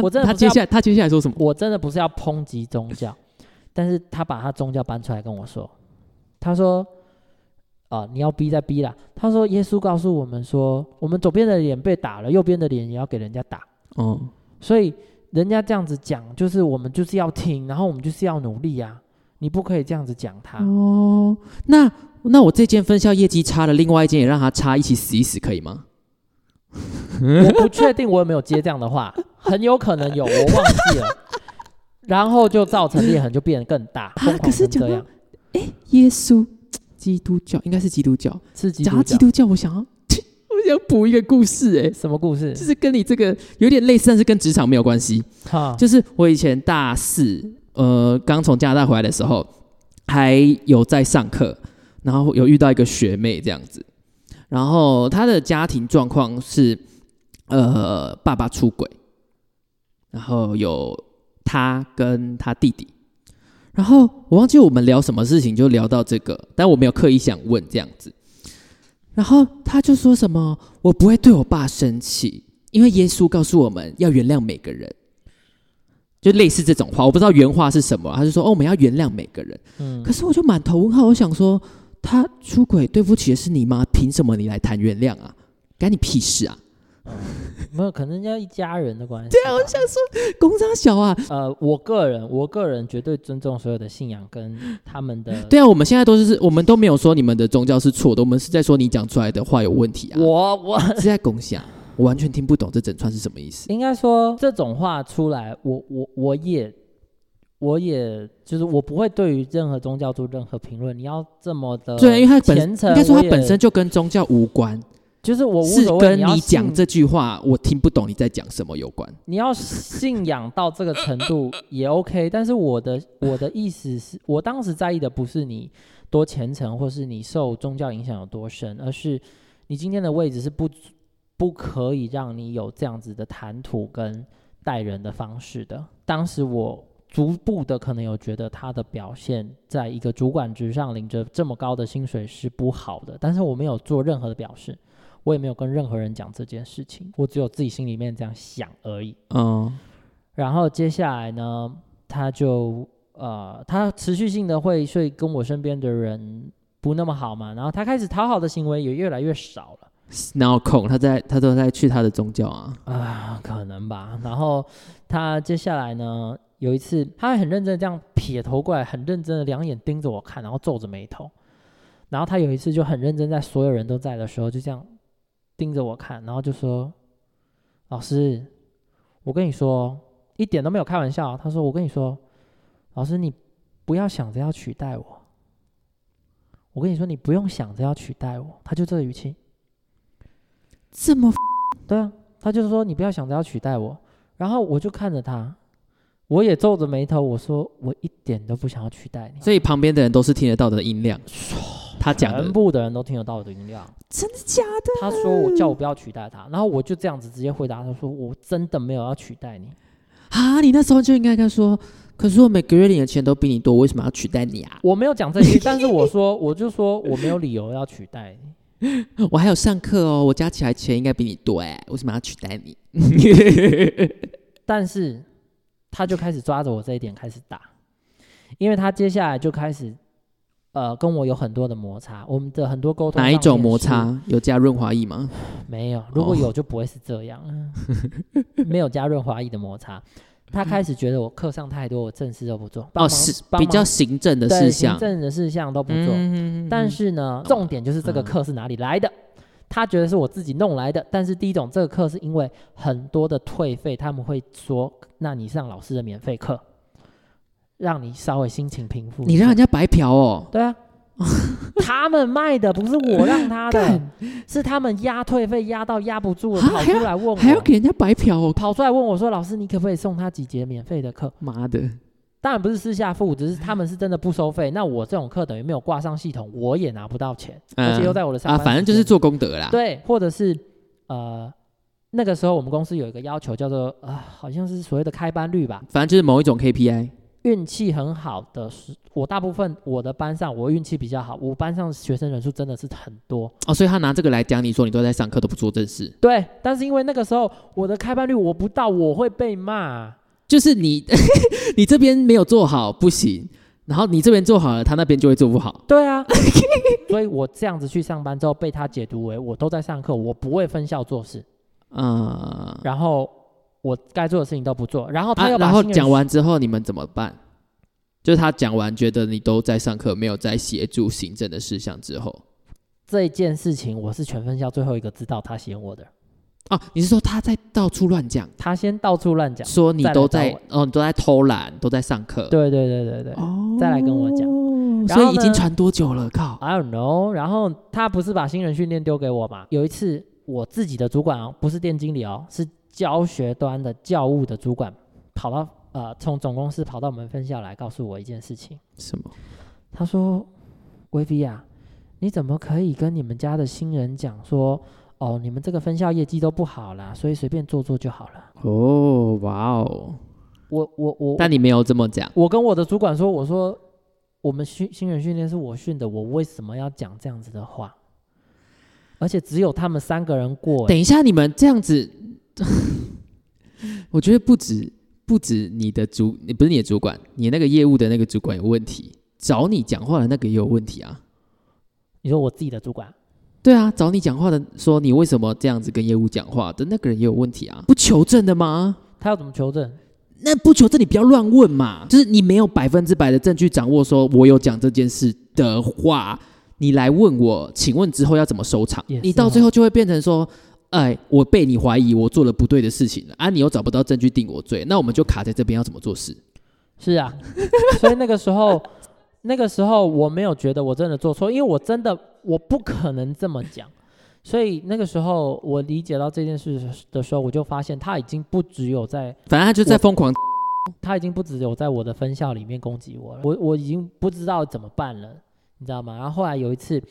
我真的他接下来他接下来说什么？我真的不是要抨击宗教，但是他把他宗教搬出来跟我说，他说，啊、你要逼再逼啦。他说，耶稣告诉我们说，我们左边的脸被打了，右边的脸也要给人家打。哦，所以人家这样子讲，就是我们就是要听，然后我们就是要努力啊，你不可以这样子讲他。哦，那那我这间分校业绩差了，另外一间也让他差，一起死一死可以吗？我不确定我有没有接这样的话，很有可能有，我忘记了。然后就造成裂痕就变得更大，疯可狂是这样。耶稣，基督教应该是基督教。是基督教讲到基督教，我想要 我想补一个故事、哎，什么故事就？是跟你这个有点类似，但是跟职场没有关系。哈，就是我以前大四，呃，刚从加拿大回来的时候，还有在上课，然后有遇到一个学妹这样子，然后她的家庭状况是，呃，爸爸出轨，然后有他跟他弟弟，然后我忘记我们聊什么事情，就聊到这个，但我没有刻意想问这样子，然后他就说什么，我不会对我爸生气，因为耶稣告诉我们要原谅每个人。就类似这种话，我不知道原话是什么。他就说：“哦，我们要原谅每个人。”嗯可，是我就满头问号，我想说，他出轨对不起的是你吗？凭什么你来谈原谅啊？干你屁事啊！没有，可能要一家人的关系。对啊，我想工商小啊，呃，我个人，我个人绝对尊重所有的信仰跟他们的。对啊，我们现在都是，我们都没有说你们的宗教是错的，我们是在说你讲出来的话有问题啊。我我 是在共享，我完全听不懂这整串是什么意思。应该说这种话出来，我我我也我也就是我不会对于任何宗教做任何评论。你要这么的对，因为他本应该说他本身就跟宗教无关，就是我无是所谓，跟你讲这句话我听不懂你在讲什么有关。你要信仰到这个程度 也 OK，但是我的我的意思是我当时在意的不是你多虔诚，或是你受宗教影响有多深，而是你今天的位置是不不可以让你有这样子的谈吐跟待人的方式的。当时我逐步的可能有觉得他的表现在一个主管职上领着这么高的薪水是不好的，但是我没有做任何的表示。我也没有跟任何人讲这件事情，我只有自己心里面这样想而已。嗯，然后接下来呢，他就呃，他持续性的会会跟我身边的人不那么好嘛，然后他开始讨好的行为也越来越少了然后空？他在他都在去他的宗教啊。啊，可能吧。然后他接下来呢，有一次他还很认真的这样撇头过来，很认真的两眼盯着我看，然后皱着眉头。然后他有一次就很认真，在所有人都在的时候，就这样盯着我看，然后就说：“老师，我跟你说，一点都没有开玩笑。他说：“我跟你说，老师，你不要想着要取代我。我跟你说，你不用想着要取代我。”他就这个语气。这么 对啊，他就是说你不要想着要取代我。然后我就看着他，我也皱着眉头，我说我一点都不想要取代你。所以旁边的人都是听得到的音量。他讲的全部的人都听得到我的音量。真的假的？他说我叫我不要取代他，然后我就这样子直接回答他说我真的没有要取代你。啊，你那时候就应该跟他说，可是我每个月领的钱都比你多，为什么要取代你啊？我没有讲这些，但是我说我就说我没有理由要取代你。我还有上课哦，我加起来钱应该比你多哎，为什么要取代你？但是他就开始抓着我这一点开始打，因为他接下来就开始呃跟我有很多的摩擦，我们的很多沟通哪一种摩擦？有加润滑液吗？没有，如果哦有就不会是这样，没有加润滑液的摩擦。他开始觉得我课上太多，我正事都不做，哦，是比较行政的事项行。政的事项都不做。嗯但是呢，重点就是这个嗯课是哪里来的？他觉得是我自己弄来的。但是第一种，这个课是因为很多的退费，他们会说，那你上老师的免费课，让你稍微心情平复。你让人家白嫖哦，对啊，他们卖的不是我让他的，是他们压退费压到压不住了，啊跑出来问我，还要给人家白嫖哦，跑出来问我说：“老师，你可不可以送他几节免费的课妈的！？”当然不是私下付，只是他们是真的不收费。那我这种课等于没有挂上系统，我也拿不到钱，而且又在我的上啊反正就是做功德啦。对，或者是呃，那个时候我们公司有一个要求叫做啊、好像是所谓的开班率吧。反正就是某一种 KPI。运气很好的是，我大部分我的班上我运气比较好，我班上学生人数真的是很多。哦，所以他拿这个来讲你说你都在上课都不做正事，对，但是因为那个时候我的开班率我不到，我会被骂。就是你 你这边没有做好不行，然后你这边做好了，他那边就会做不好。对啊，所以我这样子去上班之后，被他解读为我都在上课，我不会分校做事，嗯，然后我该做的事情都不做，然后他啊，又然后讲完之后你们怎么办？就是他讲完觉得你都在上课，没有在协助行政的事项之后，这件事情，我是全分校最后一个知道他嫌我的，哦，你是说他在到处乱讲，他先到处乱讲。说你都在哦，你都在偷懒，都在上课，对对对对对、哦，再来跟我讲所以已经传多久了？靠，i don't know。然后他不是把新人训练丢给我嘛？有一次我自己的主管哦，不是店经理哦，是教学端的教务的主管，跑到呃从总公司跑到我们分校来告诉我一件事情。什么？他说：“威比啊，你怎么可以跟你们家的新人讲说，哦，你们这个分校业绩都不好啦，所以随便做做就好了。哦，哇哦！我我我，但你没有这么讲，我跟我的主管说，我说我们训新人训练是我训的，我为什么要讲这样子的话？而且只有他们三个人过、欸，等一下，你们这样子，我觉得不止不止你的主，你不是你的主管，你那个业务的那个主管有问题，找你讲话的那个也有问题啊。你说我自己的主管，对啊，找你讲话的说你为什么这样子跟业务讲话的那个人也有问题啊，不求证的吗？他要怎么求证？那不求证，你不要乱问嘛。就是你没有百分之百的证据掌握，说我有讲这件事的话，你来问我，请问之后要怎么收场？也是你到哦最后就会变成说，哎，我被你怀疑我做了不对的事情了啊，你又找不到证据定我罪，那我们就卡在这边要怎么做事？是啊，所以那个时候，那个时候我没有觉得我真的做错，因为我真的我不可能这么讲。所以那个时候我理解到这件事的时候，我就发现他已经不只有在，反正他就在疯狂。他已经不只有在我的分校里面攻击我了，我我已经不知道怎么办了，你知道吗？然后后来有一次，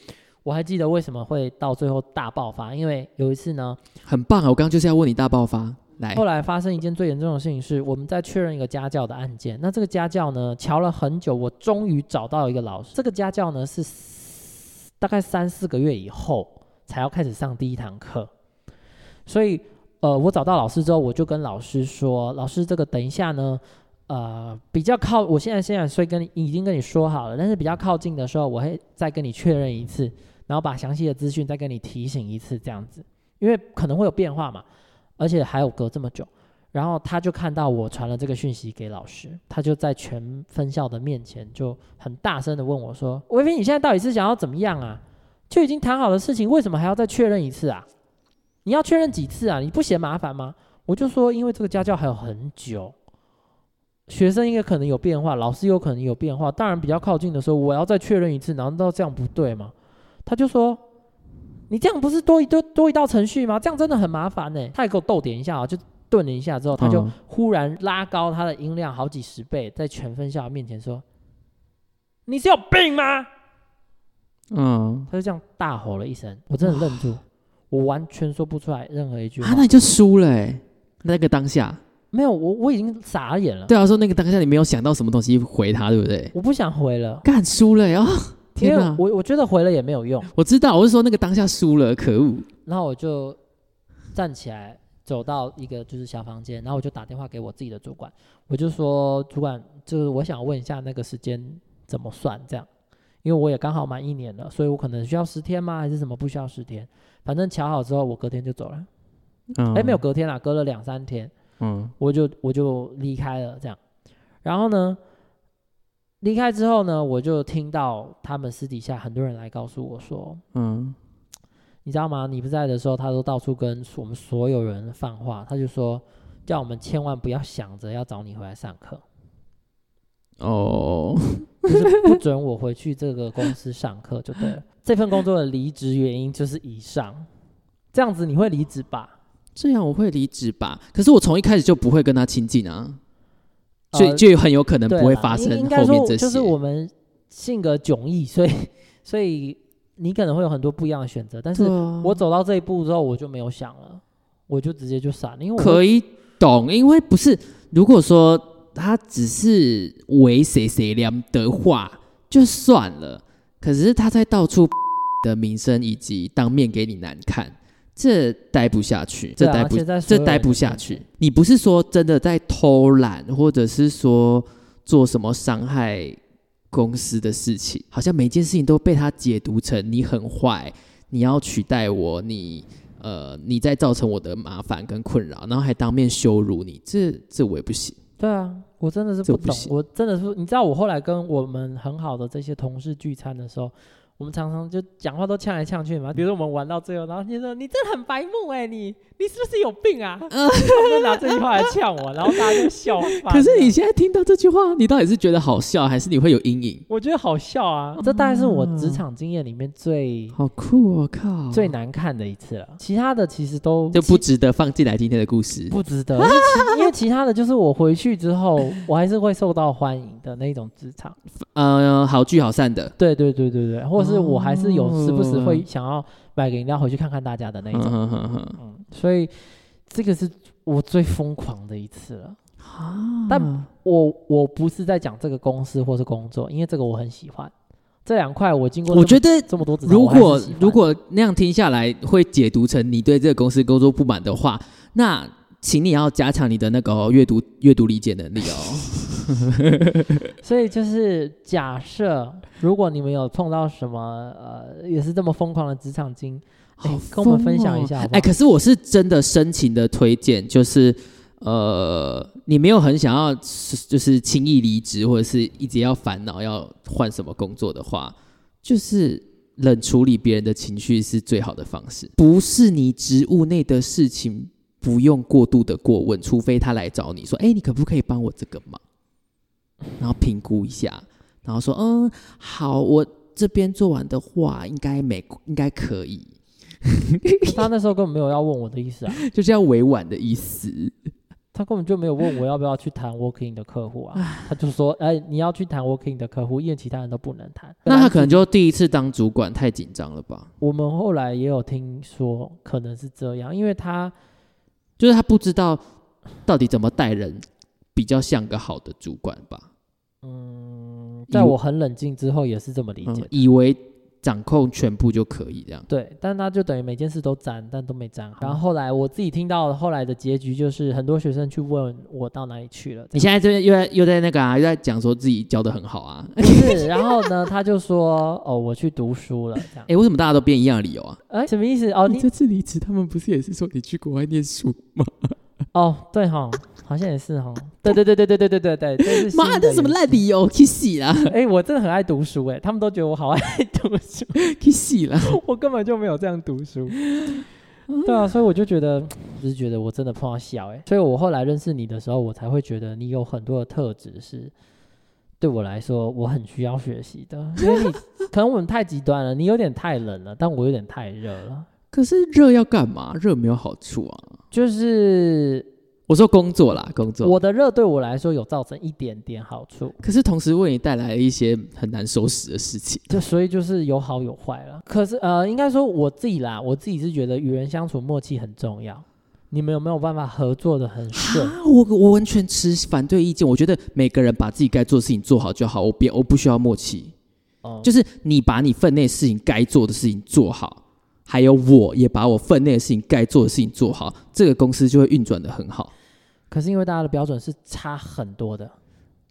我还记得为什么会到最后大爆发，因为有一次呢，很棒啊！我刚刚就是要问你大爆发，来后，来发生一件最严重的事情是，我们在确认一个家教的案件。那这个家教呢，瞧了很久，我终于找到一个老师。这个家教呢是大概三四个月以后才要开始上第一堂课，所以呃，我找到老师之后，我就跟老师说，老师这个等一下呢，呃，比较靠，我现在现在所以跟你已经跟你说好了，但是比较靠近的时候，我会再跟你确认一次，然后把详细的资讯再跟你提醒一次，这样子，因为可能会有变化嘛。而且还有隔这么久，然后他就看到我传了这个讯息给老师，他就在全分校的面前就很大声的问我说：“维斌，你现在到底是想要怎么样啊？就已经谈好的事情，为什么还要再确认一次啊？你要确认几次啊？你不嫌麻烦吗？”我就说，因为这个家教还有很久，学生应该可能有变化，老师有可能有变化。当然比较靠近的时候，我要再确认一次，难道这样不对吗？他就说，你这样不是多一多多一道程序吗？这样真的很麻烦呢。他也给我逗点一下啊，就顿了一下之后，他就嗯忽然拉高他的音量好几十倍，在全分校面前说：“你是有病吗？”嗯，他就这样大吼了一声，我真的愣住，我完全说不出来任何一句话。啊，那你就输了哎、那个当下，没有，我我已经傻眼了，对啊，说那个当下你没有想到什么东西回他，对不对？我不想回了，干输了呀、哦，因为天哪！我我觉得回了也没有用，我知道，我是说那个当下输了，可恶。然后我就站起来走到一个就是小房间，然后我就打电话给我自己的主管，我就说主管，就是我想问一下那个时间怎么算这样，因为我也刚好满一年了，所以我可能需要十天吗？还是什么不需要十天？反正瞧好之后，我隔天就走了。嗯，哎、没有，隔天啦，隔了两三天。嗯我就我就离开了这样。然后呢，离开之后呢，我就听到他们私底下很多人来告诉我说，嗯你知道吗？你不在的时候，他都到处跟我们所有人放话，他就说叫我们千万不要想着要找你回来上课，哦，就是不准我回去这个公司上课就对了。这份工作的离职原因就是以上，这样子你会离职吧？这样我会离职吧？可是我从一开始就不会跟他亲近啊，所以呃就很有可能不会发生应应该说后面这些。就是我们性格迥异，所以所以你可能会有很多不一样的选择。但是我走到这一步之后，我就没有想了，我就直接就闪了，因为我可以懂，因为不是如果说他只是为谁谁凉的话，就算了。可是他在到处 的名声以及当面给你难看，这待不下去，这待不、这待不下去。你不是说真的在偷懒，或者是说做什么伤害公司的事情，好像每件事情都被他解读成你很坏，你要取代我，你呃你在造成我的麻烦跟困扰，然后还当面羞辱你，这这我也不行。对啊，我真的是不懂，我真的是，你知道我后来跟我们很好的这些同事聚餐的时候。我们常常就讲话都呛来呛去嘛，比如说我们玩到最后，然后你说你真的很白目哎、你你是不是有病啊？他们就拿这句话来呛我，然后大家就笑翻。可是你现在听到这句话，你到底是觉得好笑，还是你会有阴影？我觉得好笑啊！这大概是我职场经验里面最、好酷哦！靠，最难看的一次了。其他的其实都就不值得放进来今天的故事。不值得，因为其因为其他的就是我回去之后，我还是会受到欢迎的那种职场。呃，好聚好散的。对对对对对，或者是我还是有时不时会哦想要买个饮料回去看看大家的那种。所以这个是我最疯狂的一次了。啊但我我不是在讲这个公司或是工作，因为这个我很喜欢。这两块我经过我觉得这么多，如果如果那样听下来会解读成你对这个公司工作不满的话，那请你要加强你的那个哦阅读阅读理解能力哦。所以就是假设，如果你们有碰到什么呃，也是这么疯狂的职场经，跟我们分享哦一下好好哎，可是我是真的深情的推荐，就是呃，你没有很想要就是轻易离职，或者是一直要烦恼要换什么工作的话，就是冷处理别人的情绪是最好的方式。不是你职务内的事情，不用过度的过问，除非他来找你说，哎，你可不可以帮我这个忙？然后评估一下，然后说，嗯，好，我这边做完的话，应该没应该可以。他那时候根本没有要问我的意思啊，就是要委婉的意思。他根本就没有问我要不要去谈 working 的客户啊，他就说，哎，你要去谈 working 的客户，因为其他人都不能谈。那他可能就第一次当主管太紧张了吧？我们后来也有听说可能是这样，因为他就是他不知道到底怎么带人比较像个好的主管吧？嗯，在我很冷静之后也是这么理解嗯。，以为掌控全部就可以这样。对，但他就等于每件事都沾，但都没沾好。然后后来我自己听到后来的结局就是，很多学生去问我到哪里去了。你现在这边又在又在那个啊，又在讲说自己教的很好啊。是，然后呢，他就说：“哦，我去读书了。”这样哎、为什么大家都变一样的理由啊？哎，什么意思？哦，你这次离职，他们不是也是说你去国外念书吗？哦，对哈，好像也是哈。对对对对对对对对对，妈，这什么？烂理由？去洗啦！哎，我真的很爱读书哎，他们都觉得我好爱读书，去洗啦！我根本就没有这样读书。对啊，所以我就觉得，就是觉得我真的碰到小哎、所以我后来认识你的时候，我才会觉得你有很多的特质是对我来说我很需要学习的，因为你可能我们太极端了，你有点太冷了，但我有点太热了，可是热要干嘛？热没有好处啊。就是我说工作啦，工作。我的热对我来说有造成一点点好处，可是同时为你带来了一些很难收拾的事情。就所以就是有好有坏了。可是呃，应该说我自己啦，我自己是觉得与人相处默契很重要。你们有没有办法合作的很顺？啊，我我完全持反对意见。我觉得每个人把自己该做的事情做好就好，我别我不需要默契。哦就是你把你分内事情该做的事情做好，还有我也把我分内的事情该做的事情做好，这个公司就会运转的很好。可是因为大家的标准是差很多的，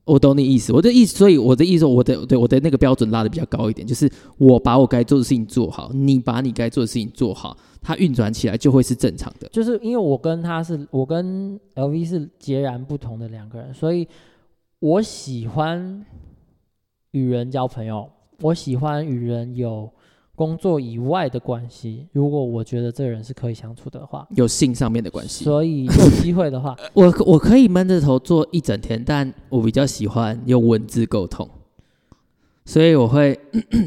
我懂你意思，我的意思，所以我的意思，我的对我的那个标准拉的比较高一点，就是我把我该做的事情做好，你把你该做的事情做好，它运转起来就会是正常的。就是因为我跟他是，我跟 LV 是截然不同的两个人，所以我喜欢与人交朋友，我喜欢与人有工作以外的关系。如果我觉得这个人是可以相处的话，有性上面的关系，所以有机会的话，我我可以闷着头做一整天，但我比较喜欢用文字沟通，所以我会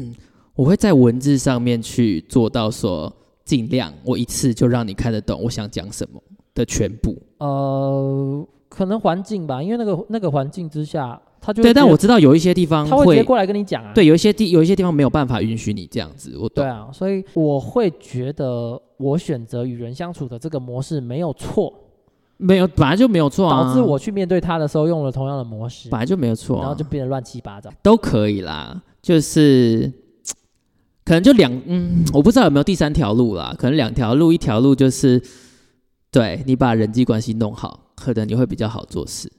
我会在文字上面去做到说，尽量我一次就让你看得懂我想讲什么的全部。呃，可能环境吧，因为那个那个环境之下，他就对，但我知道有一些地方他会直接过来跟你讲啊，对，有一些地有一些地方没有办法允许你这样子，我懂。对啊，所以我会觉得我选择与人相处的这个模式没有错，没有，本来就没有错啊，导致我去面对他的时候用了同样的模式，本来就没有错、啊，然后就变得乱七八糟。都可以啦，就是可能就两嗯，我不知道有没有第三条路啦，可能两条路，一条路就是对你把人际关系弄好，可能你会比较好做事。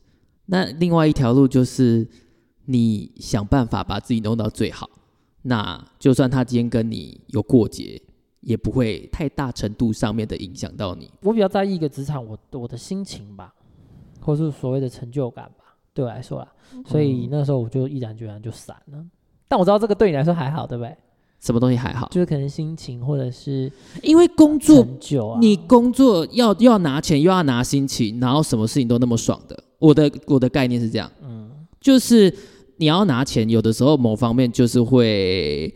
那另外一条路就是你想办法把自己弄到最好，那就算他今天跟你有过节，也不会太大程度上面的影响到你。我比较在意一个职场我我的心情吧，或是所谓的成就感吧，对我来说啦，所以那时候我就毅然决然就散了。但我知道这个对你来说还好，对不对？什么东西还好，就是可能心情或者是因为工作你工作要又要拿钱又要拿心情，然后什么事情都那么爽的。我的我的概念是这样，嗯就是你要拿钱，有的时候某方面就是会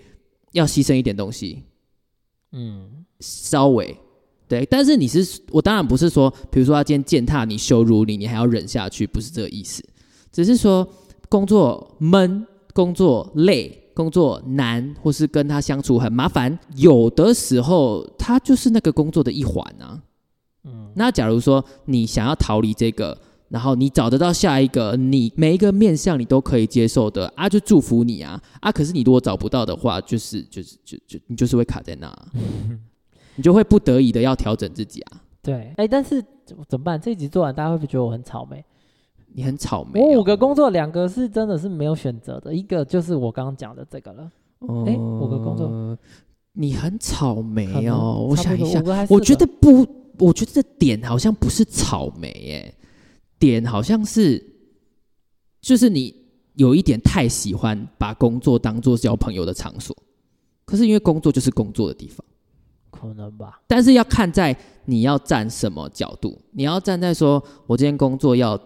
要牺牲一点东西，嗯稍微对。但是你是我当然不是说，比如说他今天践踏你、羞辱你，你还要忍下去，不是这个意思。只是说工作闷、工作累、工作难，或是跟他相处很麻烦，有的时候他就是那个工作的一环啊。嗯，那假如说你想要逃离这个，然后你找得到下一个，你每一个面向你都可以接受的啊，就祝福你啊啊！可是你如果找不到的话，就是就是就就你就是会卡在那啊，你就会不得已的要调整自己啊。对，哎，但是怎么办？这一集做完，大家会不会觉得我很草莓？你很草莓、我五哦，个工作，两个是真的是没有选择的，一个就是我刚刚讲的这个了。诶五个工作呃你很草莓哦。我想一下我觉得不，我觉得这点好像不是草莓耶，点好像是，就是你有一点太喜欢把工作当做交朋友的场所，可是因为工作就是工作的地方，可能吧。但是要看在你要站什么角度，你要站在说我今天工作要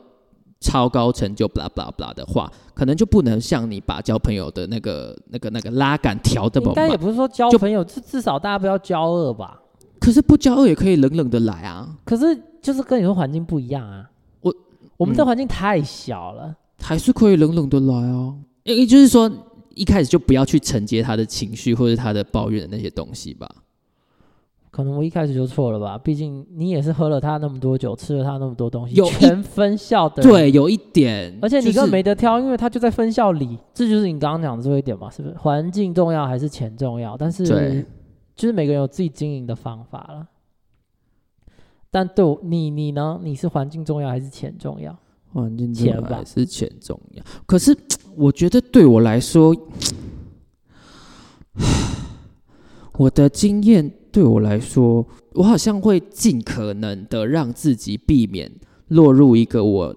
超高成就，blah blah blah 的话，可能就不能像你把交朋友的那个、那个、那个拉杆调这么满。应该也不是说交朋友，至至少大家不要交恶吧。可是不交恶也可以冷冷的来啊，可是就是跟你说环境不一样啊。我我们这嗯环境太小了，还是可以冷冷的来啊。也就是说，一开始就不要去承接他的情绪或者他的抱怨的那些东西吧。可能我一开始就错了吧。毕竟你也是喝了他那么多酒，吃了他那么多东西，有一全分校的人。对，有一点，而且你根本没得挑，因为他就在分校里，这就是你刚刚讲的最后一点嘛，是不是？环境重要还是钱重要？但是对就是每个人有自己经营的方法了。但对我你你呢？你是环境重要还是钱重要？环境重要还是钱重要？可是 我觉得对我来说，我的经验对我来说，我好像会尽可能的让自己避免落入一个我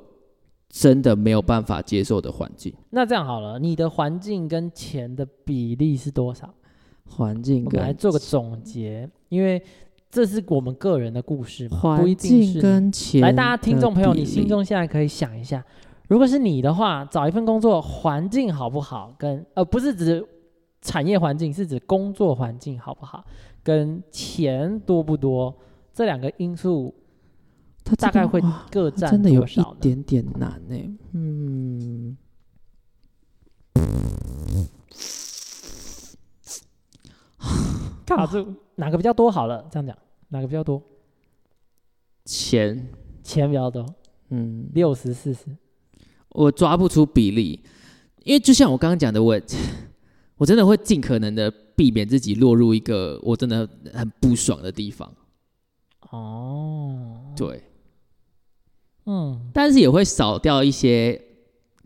真的没有办法接受的环境。那这样好了，你的环境跟钱的比例是多少？环境我们来做个总结，因为这是我们个人的故事嘛，不环一定是境跟钱。来，大家听众朋友，你心中现在可以想一下，如果是你的话，找一份工作环境好不好，跟呃不是指产业环境，是指工作环境好不好，跟钱多不多这两个因素，他大概会各占真的有一？点点难呢。嗯，卡住哪个比较多？好了，这样讲，哪个比较多？钱，钱比较多，嗯，六十四十。我抓不出比例，因为就像我刚刚讲的，我 我真的会尽可能的避免自己落入一个我真的很不爽的地方。哦，对，嗯，但是也会少掉一些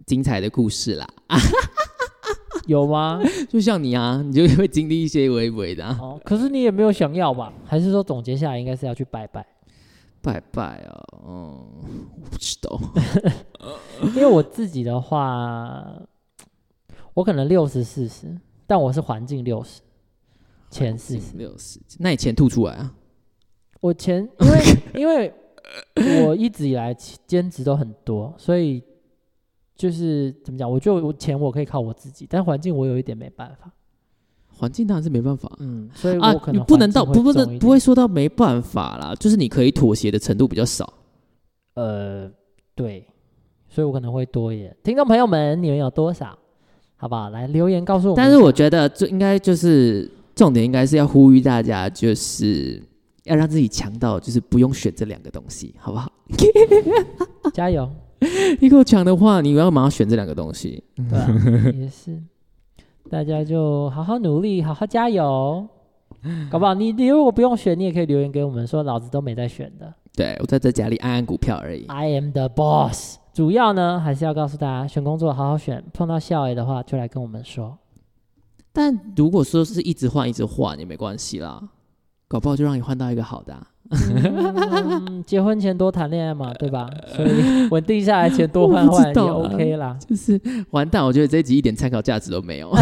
精彩的故事啦。有吗？就像你啊，你就会经历一些微微的、啊、哦，可是你也没有想要吧？还是说总结下来应该是要去拜拜？拜拜啊，嗯，我不知道。因为我自己的话，我可能六十四十，但我是环境六十，前四十。六十，那你钱吐出来啊？我前因为 因为我一直以来兼职都很多，所以就是怎么讲，我就我钱我可以靠我自己，但环境我有一点没办法。环境当然是没办法嗯，所以啊我可，你能不能到不不能不会说到没办法啦，就是你可以妥协的程度比较少。呃对，所以我可能会多一点。听众朋友们，你们有多少？好不好？来留言告诉我们。但是我觉得这应该就是重点，应该是要呼吁大家，就是要让自己强到，就是不用选这两个东西，好不好？加油，你够强的话，你要马上选这两个东西。对啊，也是，大家就好好努力，好好加油，搞不好你你如果不用选，你也可以留言给我们说，老子都没在选的对我在这家里按按股票而已。，I am the boss。主要呢，还是要告诉大家，选工作好好选，碰到校 A 的话，就来跟我们说。但如果说是一直换一直换也没关系啦，搞不好就让你换到一个好的、啊。嗯，结婚前多谈恋爱嘛，对吧？所以稳定下来前多换 换也 OK 啦。就是完蛋，我觉得这一集一点参考价值都没有。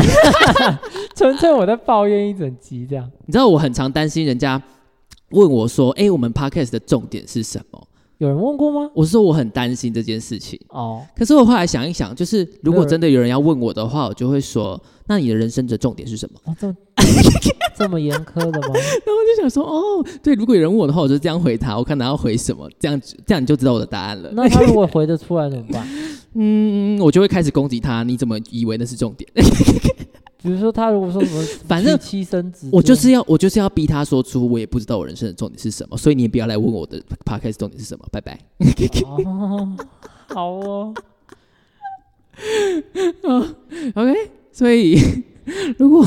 纯粹我在抱怨一整集这样。你知道我很常担心人家问我说：“哎、我们 podcast 的重点是什么有人问过吗？？”我是说我很担心这件事情。哦，可是我后来想一想，就是如果真的有人要问我的话，我就会说：“那你的人生的重点是什么哦这 这么严苛的吗？？” 然后我就想说：“哦，对，如果有人问我的话，我就这样回他，我看他要回什么，这样这样你就知道我的答案了。那他如果回得出来怎么办？嗯，我就会开始攻击他，你怎么以为那是重点？比如说他如果说什么 反正妻生子，我就是要我就是要逼他说出我也不知道我人生的重点是什么，所以你也不要来问我的 podcast 重点是什么，拜拜。哦，好 哦，OK，所以如果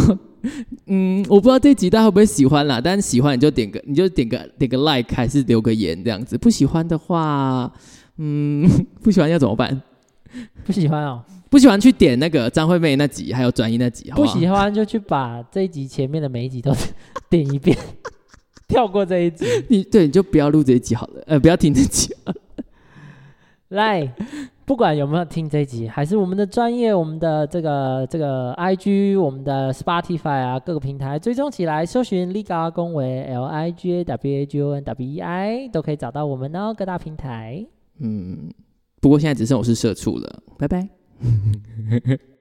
嗯，我不知道这集大家会不会喜欢啦，但是喜欢你就点个你就点个点个 like 还是留个言这样子，不喜欢的话，嗯，不喜欢要怎么办？不喜欢哦，不喜欢去点那个张惠妹那集，还有转移那集，好不好喜欢就去把这一集前面的每一集都 点一遍，跳过这一集。你对，你就不要录这一集好了，呃，不要听这集。来，不管有没有听这一集，还是我们的专业，我们的这个这个 IG，我们的 Spotify 啊，各个平台追踪起来，搜寻 Liga 公维 L I G A W A G O N W E I 都可以找到我们哦，各大平台。嗯，不过现在只剩我是社畜了，拜拜。